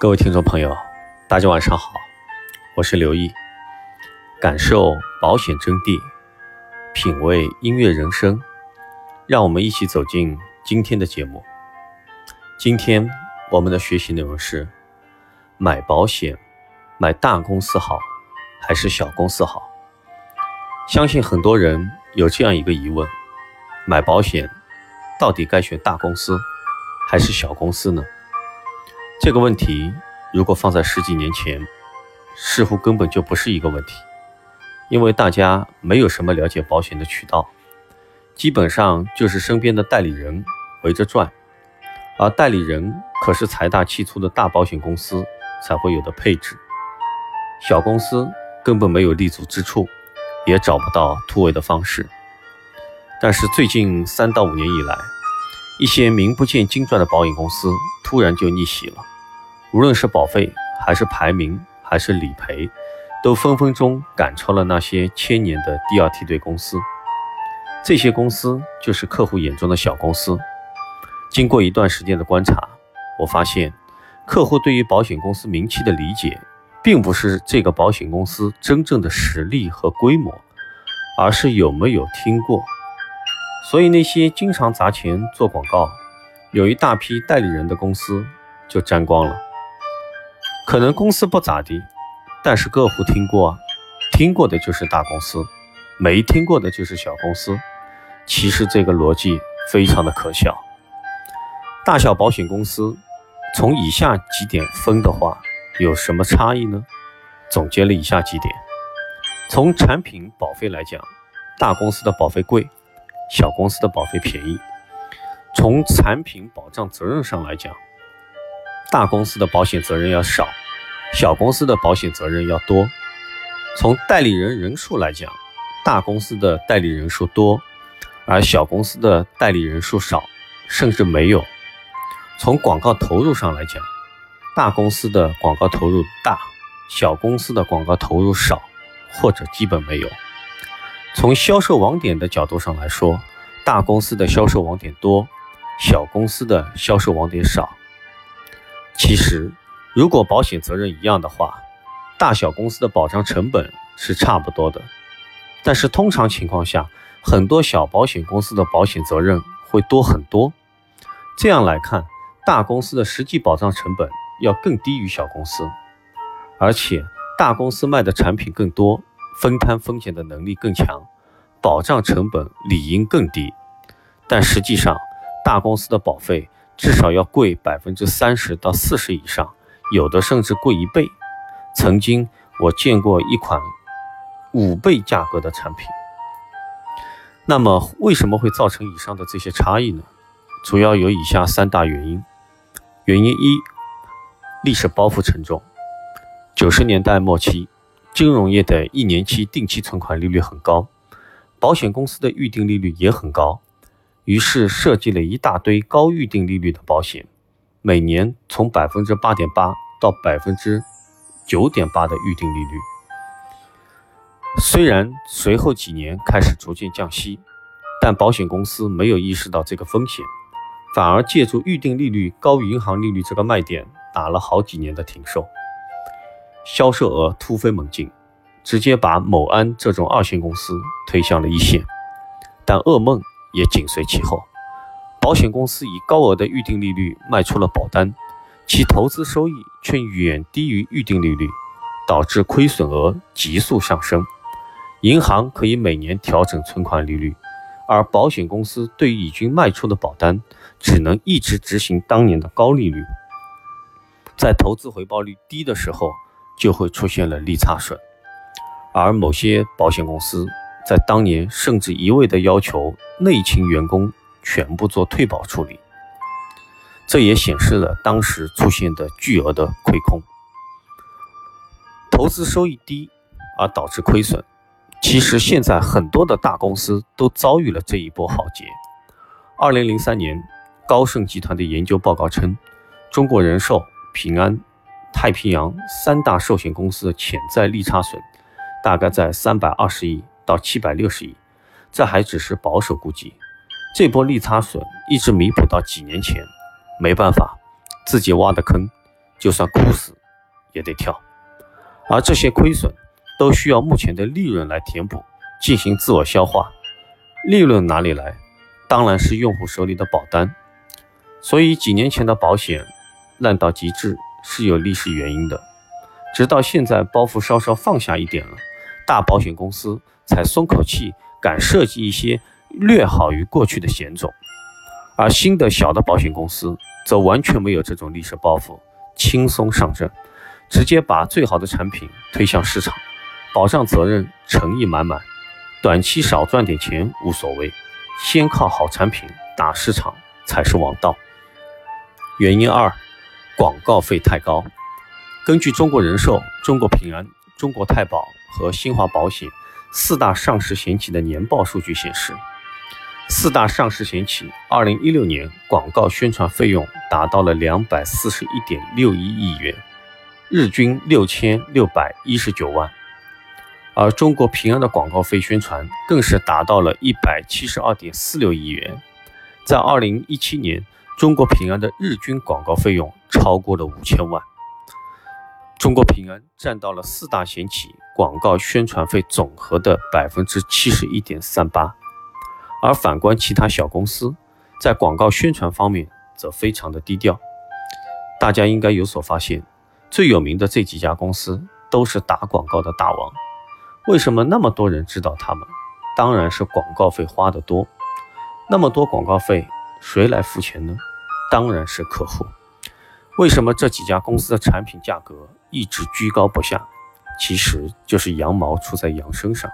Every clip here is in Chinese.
各位听众朋友，大家晚上好，我是刘毅，感受保险真谛，品味音乐人生，让我们一起走进今天的节目。今天我们的学习内容是：买保险，买大公司好还是小公司好？相信很多人有这样一个疑问：买保险到底该选大公司还是小公司呢？这个问题如果放在十几年前，似乎根本就不是一个问题，因为大家没有什么了解保险的渠道，基本上就是身边的代理人围着转，而代理人可是财大气粗的大保险公司才会有的配置，小公司根本没有立足之处，也找不到突围的方式。但是最近三到五年以来，一些名不见经传的保险公司突然就逆袭了。无论是保费，还是排名，还是理赔，都分分钟赶超了那些千年的第二梯队公司。这些公司就是客户眼中的小公司。经过一段时间的观察，我发现，客户对于保险公司名气的理解，并不是这个保险公司真正的实力和规模，而是有没有听过。所以那些经常砸钱做广告，有一大批代理人的公司就沾光了。可能公司不咋地，但是客户听过，听过的就是大公司，没听过的就是小公司。其实这个逻辑非常的可笑。大小保险公司从以下几点分的话，有什么差异呢？总结了以下几点：从产品保费来讲，大公司的保费贵，小公司的保费便宜；从产品保障责任上来讲。大公司的保险责任要少，小公司的保险责任要多。从代理人人数来讲，大公司的代理人数多，而小公司的代理人数少，甚至没有。从广告投入上来讲，大公司的广告投入大，小公司的广告投入少，或者基本没有。从销售网点的角度上来说，大公司的销售网点多，小公司的销售网点少。其实，如果保险责任一样的话，大小公司的保障成本是差不多的。但是通常情况下，很多小保险公司的保险责任会多很多。这样来看，大公司的实际保障成本要更低于小公司，而且大公司卖的产品更多，分摊风险的能力更强，保障成本理应更低。但实际上，大公司的保费。至少要贵百分之三十到四十以上，有的甚至贵一倍。曾经我见过一款五倍价格的产品。那么为什么会造成以上的这些差异呢？主要有以下三大原因。原因一，历史包袱沉重。九十年代末期，金融业的一年期定期存款利率很高，保险公司的预定利率也很高。于是设计了一大堆高预定利率的保险，每年从百分之八点八到百分之九点八的预定利率。虽然随后几年开始逐渐降息，但保险公司没有意识到这个风险，反而借助预定利率高于银行利率这个卖点，打了好几年的停售，销售额突飞猛进，直接把某安这种二线公司推向了一线。但噩梦。也紧随其后，保险公司以高额的预定利率卖出了保单，其投资收益却远低于预定利率，导致亏损额急速上升。银行可以每年调整存款利率，而保险公司对于已经卖出的保单，只能一直执行当年的高利率。在投资回报率低的时候，就会出现了利差损，而某些保险公司。在当年，甚至一味的要求内勤员工全部做退保处理，这也显示了当时出现的巨额的亏空，投资收益低而导致亏损。其实现在很多的大公司都遭遇了这一波浩劫。二零零三年，高盛集团的研究报告称，中国人寿、平安、太平洋三大寿险公司的潜在利差损大概在三百二十亿。到七百六十亿，这还只是保守估计。这波利差损一直弥补到几年前，没办法，自己挖的坑，就算哭死也得跳。而这些亏损都需要目前的利润来填补，进行自我消化。利润哪里来？当然是用户手里的保单。所以几年前的保险烂到极致是有历史原因的。直到现在包袱稍稍放下一点了，大保险公司才松口气，敢设计一些略好于过去的险种。而新的小的保险公司则完全没有这种历史包袱，轻松上阵。直接把最好的产品推向市场，保障责任诚意满满，短期少赚点钱无所谓，先靠好产品打市场才是王道。原因二，广告费太高。根据中国人寿、中国平安、中国太保和新华保险四大上市险企的年报数据显示，四大上市险企二零一六年广告宣传费用达到了两百四十一点六一亿元。日均六千六百一十九万，而中国平安的广告费宣传更是达到了一百七十二点四六亿元。在二零一七年，中国平安的日均广告费用超过了五千万。中国平安占到了四大险企广告宣传费总和的百分之七十一点三八，而反观其他小公司，在广告宣传方面则非常的低调。大家应该有所发现。最有名的这几家公司都是打广告的大王，为什么那么多人知道他们？当然是广告费花得多。那么多广告费，谁来付钱呢？当然是客户。为什么这几家公司的产品价格一直居高不下？其实就是羊毛出在羊身上。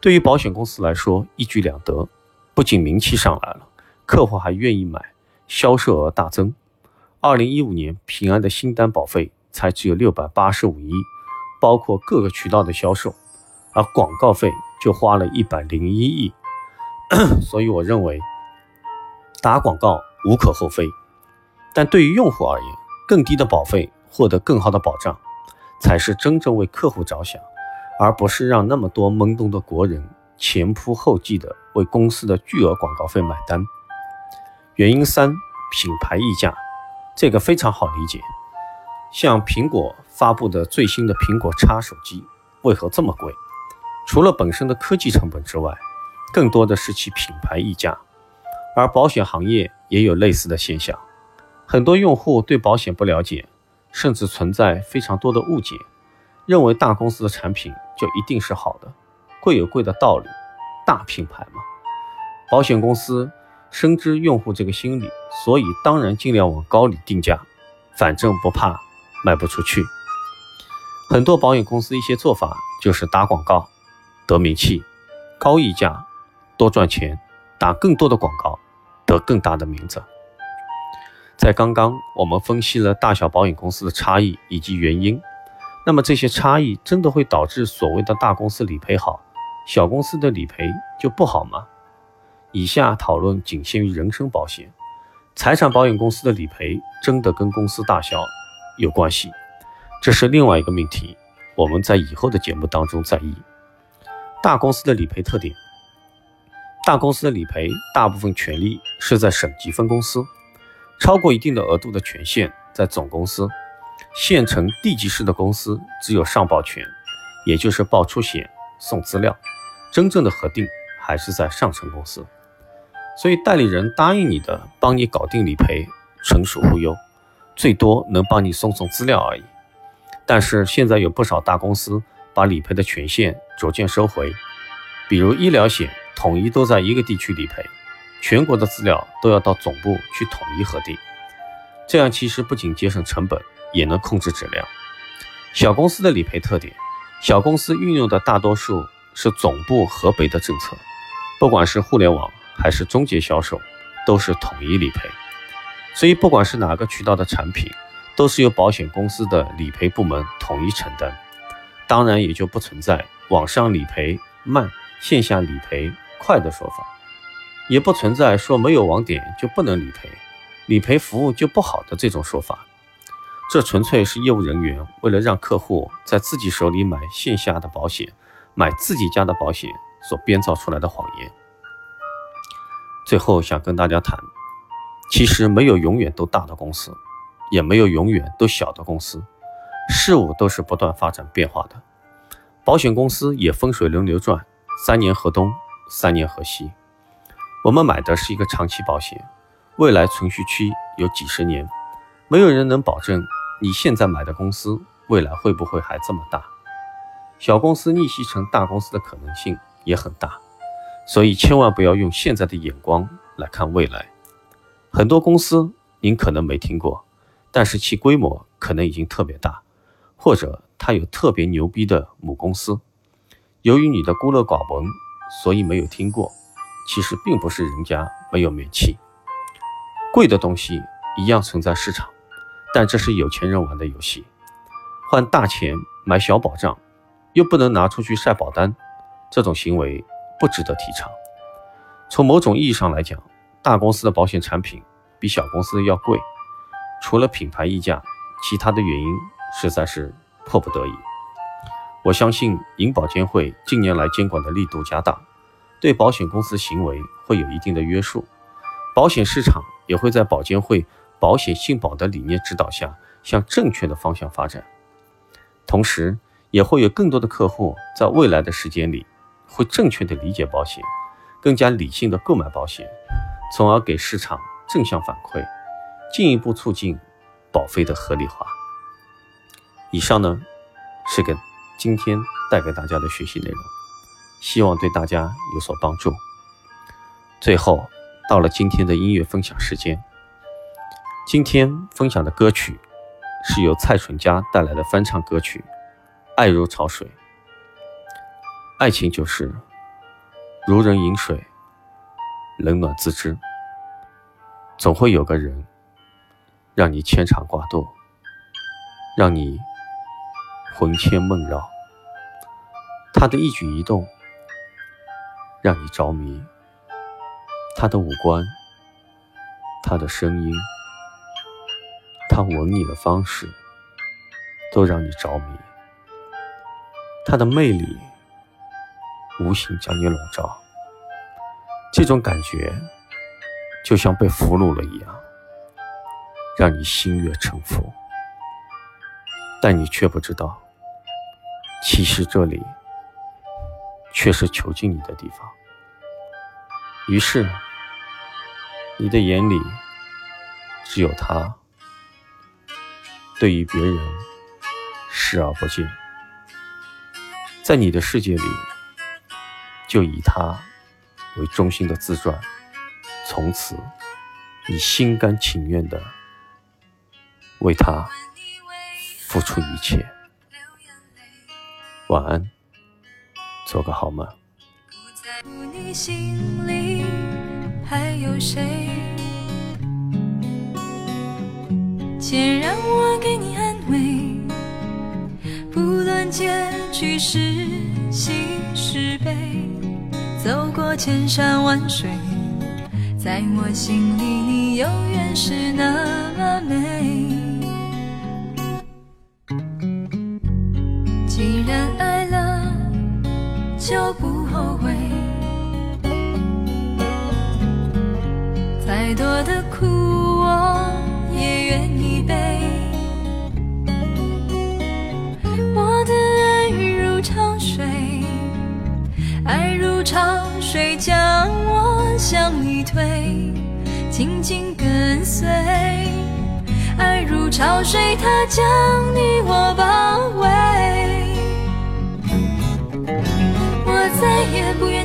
对于保险公司来说，一举两得，不仅名气上来了，客户还愿意买，销售额大增。二零一五年，平安的新单保费才只有六百八十五亿，包括各个渠道的销售，而广告费就花了一百零一亿。所以我认为，打广告无可厚非，但对于用户而言，更低的保费获得更好的保障，才是真正为客户着想，而不是让那么多懵懂的国人前仆后继的为公司的巨额广告费买单。原因三：品牌溢价。这个非常好理解，像苹果发布的最新的苹果叉手机为何这么贵？除了本身的科技成本之外，更多的是其品牌溢价。而保险行业也有类似的现象，很多用户对保险不了解，甚至存在非常多的误解，认为大公司的产品就一定是好的，贵有贵的道理，大品牌嘛，保险公司。深知用户这个心理，所以当然尽量往高里定价，反正不怕卖不出去。很多保险公司一些做法就是打广告得名气，高溢价多赚钱，打更多的广告得更大的名字。在刚刚我们分析了大小保险公司的差异以及原因，那么这些差异真的会导致所谓的大公司理赔好，小公司的理赔就不好吗？以下讨论仅限于人身保险，财产保险公司的理赔真的跟公司大小有关系，这是另外一个命题，我们在以后的节目当中再议。大公司的理赔特点，大公司的理赔大部分权利是在省级分公司，超过一定的额度的权限在总公司，县城地级市的公司只有上报权，也就是报出险、送资料，真正的核定还是在上层公司。所以代理人答应你的，帮你搞定理赔，纯属忽悠，最多能帮你送送资料而已。但是现在有不少大公司把理赔的权限逐渐收回，比如医疗险统一都在一个地区理赔，全国的资料都要到总部去统一核定。这样其实不仅节省成本，也能控制质量。小公司的理赔特点，小公司运用的大多数是总部核备的政策，不管是互联网。还是中介销售，都是统一理赔，所以不管是哪个渠道的产品，都是由保险公司的理赔部门统一承担。当然也就不存在网上理赔慢、线下理赔快的说法，也不存在说没有网点就不能理赔，理赔服务就不好的这种说法。这纯粹是业务人员为了让客户在自己手里买线下的保险、买自己家的保险所编造出来的谎言。最后想跟大家谈，其实没有永远都大的公司，也没有永远都小的公司，事物都是不断发展变化的。保险公司也风水轮流转，三年河东，三年河西。我们买的是一个长期保险，未来存续期有几十年，没有人能保证你现在买的公司未来会不会还这么大。小公司逆袭成大公司的可能性也很大，所以千万不要用现在的眼光来看未来。很多公司您可能没听过，但是其规模可能已经特别大，或者它有特别牛逼的母公司。由于你的孤陋寡闻，所以没有听过。其实并不是人家没有名气，贵的东西一样存在市场，但这是有钱人玩的游戏，换大钱买小保障，又不能拿出去晒保单，这种行为不值得提倡。从某种意义上来讲，大公司的保险产品比小公司的要贵，除了品牌溢价，其他的原因实在是迫不得已。我相信银保监会近年来监管的力度加大。对保险公司行为会有一定的约束，保险市场也会在保监会保险信保的理念指导下向正确的方向发展。同时，也会有更多的客户在未来的时间里会正确的理解保险，更加理性的购买保险，从而给市场正向反馈，进一步促进保费的合理化。以上呢，是给今天带给大家的学习内容。希望对大家有所帮助。最后，到了今天的音乐分享时间。今天分享的歌曲是由蔡淳佳带来的翻唱歌曲《爱如潮水》。爱情就是如人饮水，冷暖自知。总会有个人让你牵肠挂肚，让你魂牵梦绕。他的一举一动。让你着迷，他的五官，他的声音，他吻你的方式，都让你着迷。他的魅力，无形将你笼罩。这种感觉，就像被俘虏了一样，让你心悦诚服。但你却不知道，其实这里。却是囚禁你的地方。于是，你的眼里只有他，对于别人视而不见，在你的世界里，就以他为中心的自传，从此你心甘情愿的为他付出一切。晚安。做个好梦。不在乎你心里还有谁，且让我给你安慰。不论结局是喜是悲，走过千山万水，在我心里你永远是那么美。就不后悔，再多的苦我也愿意背。我的爱如潮水，爱如潮水将我向你推，紧紧跟随。爱如潮水，它将你我包围。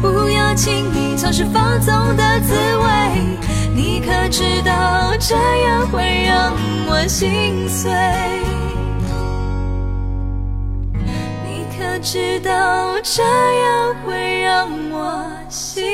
不要轻易尝试放纵的滋味。你可知道，这样会让我心碎？你可知道，这样会让我心？